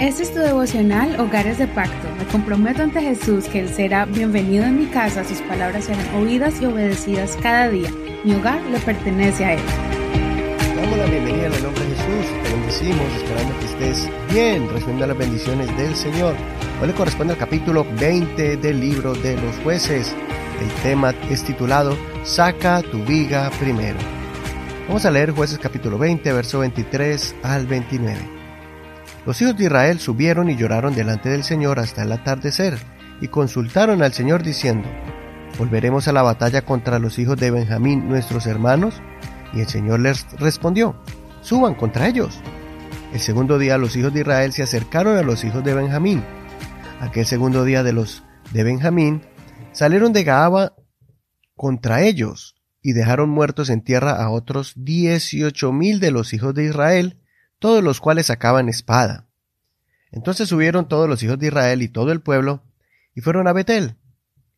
Este es tu devocional Hogares de Pacto. Me comprometo ante Jesús que Él será bienvenido en mi casa, sus palabras serán oídas y obedecidas cada día. Mi hogar le pertenece a Él. Damos la bienvenida en el nombre de Jesús. Te bendecimos, esperando que estés bien, recibiendo las bendiciones del Señor. Hoy le corresponde al capítulo 20 del libro de los jueces. El tema es titulado Saca tu viga primero. Vamos a leer jueces capítulo 20, verso 23 al 29. Los hijos de Israel subieron y lloraron delante del Señor hasta el atardecer, y consultaron al Señor diciendo, ¿Volveremos a la batalla contra los hijos de Benjamín, nuestros hermanos? Y el Señor les respondió, Suban contra ellos. El segundo día los hijos de Israel se acercaron a los hijos de Benjamín. Aquel segundo día de los de Benjamín salieron de Gaaba contra ellos y dejaron muertos en tierra a otros dieciocho mil de los hijos de Israel todos los cuales sacaban espada. Entonces subieron todos los hijos de Israel y todo el pueblo, y fueron a Betel.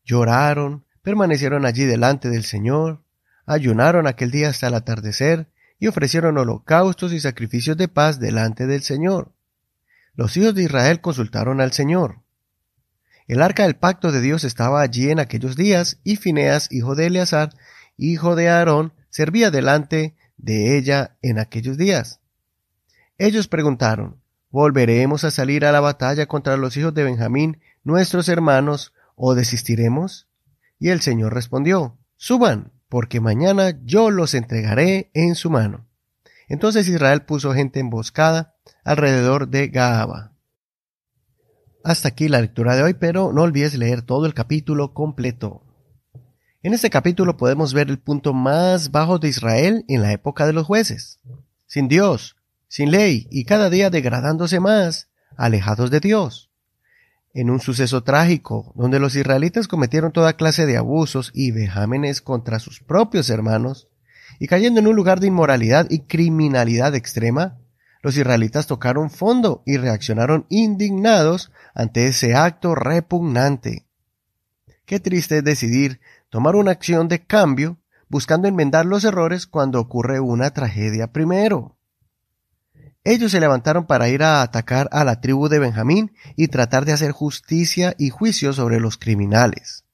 Lloraron, permanecieron allí delante del Señor, ayunaron aquel día hasta el atardecer, y ofrecieron holocaustos y sacrificios de paz delante del Señor. Los hijos de Israel consultaron al Señor. El arca del pacto de Dios estaba allí en aquellos días, y Fineas, hijo de Eleazar, hijo de Aarón, servía delante de ella en aquellos días. Ellos preguntaron, ¿volveremos a salir a la batalla contra los hijos de Benjamín, nuestros hermanos, o desistiremos? Y el Señor respondió, Suban, porque mañana yo los entregaré en su mano. Entonces Israel puso gente emboscada alrededor de Gaaba. Hasta aquí la lectura de hoy, pero no olvides leer todo el capítulo completo. En este capítulo podemos ver el punto más bajo de Israel en la época de los jueces. Sin Dios, sin ley y cada día degradándose más, alejados de Dios. En un suceso trágico, donde los israelitas cometieron toda clase de abusos y vejámenes contra sus propios hermanos, y cayendo en un lugar de inmoralidad y criminalidad extrema, los israelitas tocaron fondo y reaccionaron indignados ante ese acto repugnante. Qué triste es decidir tomar una acción de cambio buscando enmendar los errores cuando ocurre una tragedia primero. Ellos se levantaron para ir a atacar a la tribu de Benjamín y tratar de hacer justicia y juicio sobre los criminales.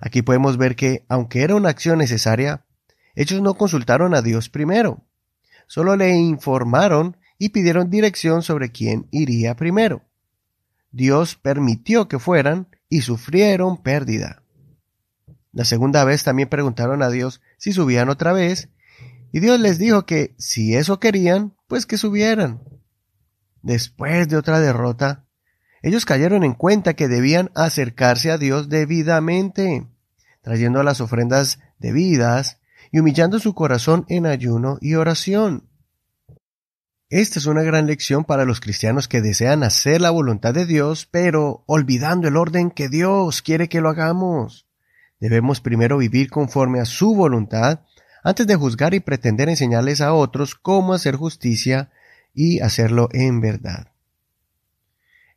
Aquí podemos ver que, aunque era una acción necesaria, ellos no consultaron a Dios primero. Solo le informaron y pidieron dirección sobre quién iría primero. Dios permitió que fueran y sufrieron pérdida. La segunda vez también preguntaron a Dios si subían otra vez, y Dios les dijo que si eso querían, pues que subieran. Después de otra derrota, ellos cayeron en cuenta que debían acercarse a Dios debidamente, trayendo las ofrendas debidas y humillando su corazón en ayuno y oración. Esta es una gran lección para los cristianos que desean hacer la voluntad de Dios, pero olvidando el orden que Dios quiere que lo hagamos. Debemos primero vivir conforme a su voluntad antes de juzgar y pretender enseñarles a otros cómo hacer justicia y hacerlo en verdad.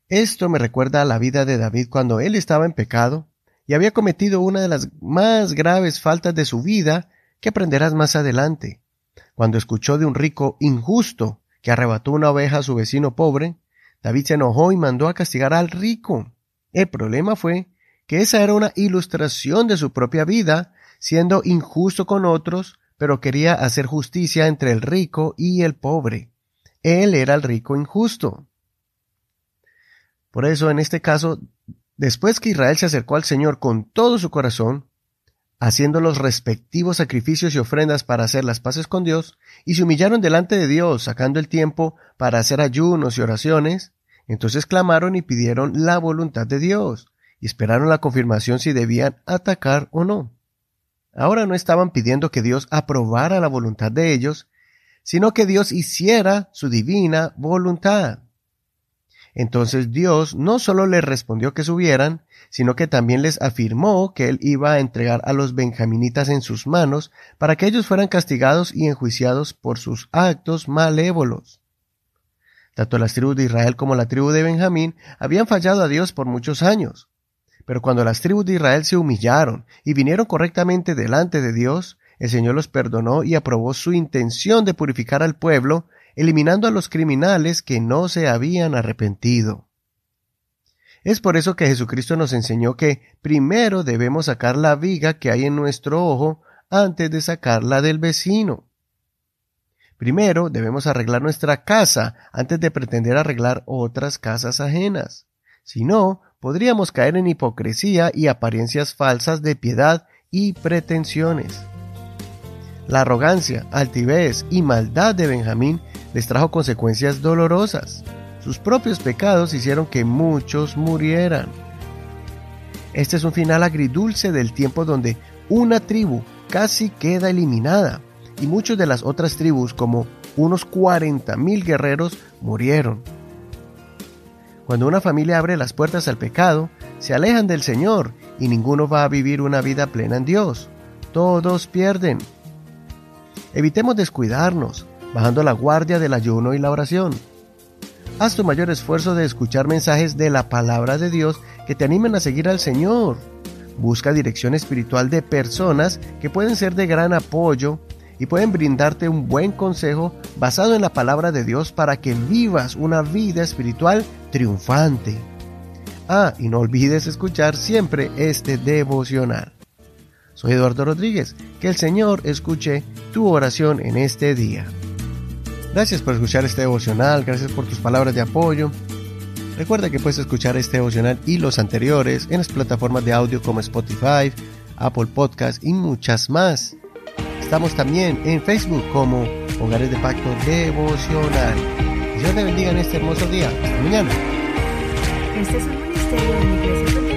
Esto me recuerda a la vida de David cuando él estaba en pecado y había cometido una de las más graves faltas de su vida que aprenderás más adelante. Cuando escuchó de un rico injusto que arrebató una oveja a su vecino pobre, David se enojó y mandó a castigar al rico. El problema fue que esa era una ilustración de su propia vida, siendo injusto con otros pero quería hacer justicia entre el rico y el pobre. Él era el rico injusto. Por eso, en este caso, después que Israel se acercó al Señor con todo su corazón, haciendo los respectivos sacrificios y ofrendas para hacer las paces con Dios, y se humillaron delante de Dios, sacando el tiempo para hacer ayunos y oraciones, entonces clamaron y pidieron la voluntad de Dios, y esperaron la confirmación si debían atacar o no. Ahora no estaban pidiendo que Dios aprobara la voluntad de ellos, sino que Dios hiciera su divina voluntad. Entonces Dios no solo les respondió que subieran, sino que también les afirmó que Él iba a entregar a los benjaminitas en sus manos para que ellos fueran castigados y enjuiciados por sus actos malévolos. Tanto las tribus de Israel como la tribu de Benjamín habían fallado a Dios por muchos años. Pero cuando las tribus de Israel se humillaron y vinieron correctamente delante de Dios, el Señor los perdonó y aprobó su intención de purificar al pueblo, eliminando a los criminales que no se habían arrepentido. Es por eso que Jesucristo nos enseñó que primero debemos sacar la viga que hay en nuestro ojo antes de sacarla del vecino. Primero debemos arreglar nuestra casa antes de pretender arreglar otras casas ajenas. Si no, podríamos caer en hipocresía y apariencias falsas de piedad y pretensiones. La arrogancia, altivez y maldad de Benjamín les trajo consecuencias dolorosas. Sus propios pecados hicieron que muchos murieran. Este es un final agridulce del tiempo donde una tribu casi queda eliminada y muchas de las otras tribus, como unos 40.000 guerreros, murieron. Cuando una familia abre las puertas al pecado, se alejan del Señor y ninguno va a vivir una vida plena en Dios. Todos pierden. Evitemos descuidarnos, bajando la guardia del ayuno y la oración. Haz tu mayor esfuerzo de escuchar mensajes de la palabra de Dios que te animen a seguir al Señor. Busca dirección espiritual de personas que pueden ser de gran apoyo y pueden brindarte un buen consejo basado en la palabra de Dios para que vivas una vida espiritual triunfante. Ah, y no olvides escuchar siempre este devocional. Soy Eduardo Rodríguez, que el Señor escuche tu oración en este día. Gracias por escuchar este devocional, gracias por tus palabras de apoyo. Recuerda que puedes escuchar este devocional y los anteriores en las plataformas de audio como Spotify, Apple Podcast y muchas más. Estamos también en Facebook como Hogares de Pacto Devocional. Dios te bendiga en este hermoso día. Hasta mañana. Este es un ministerio de la Iglesia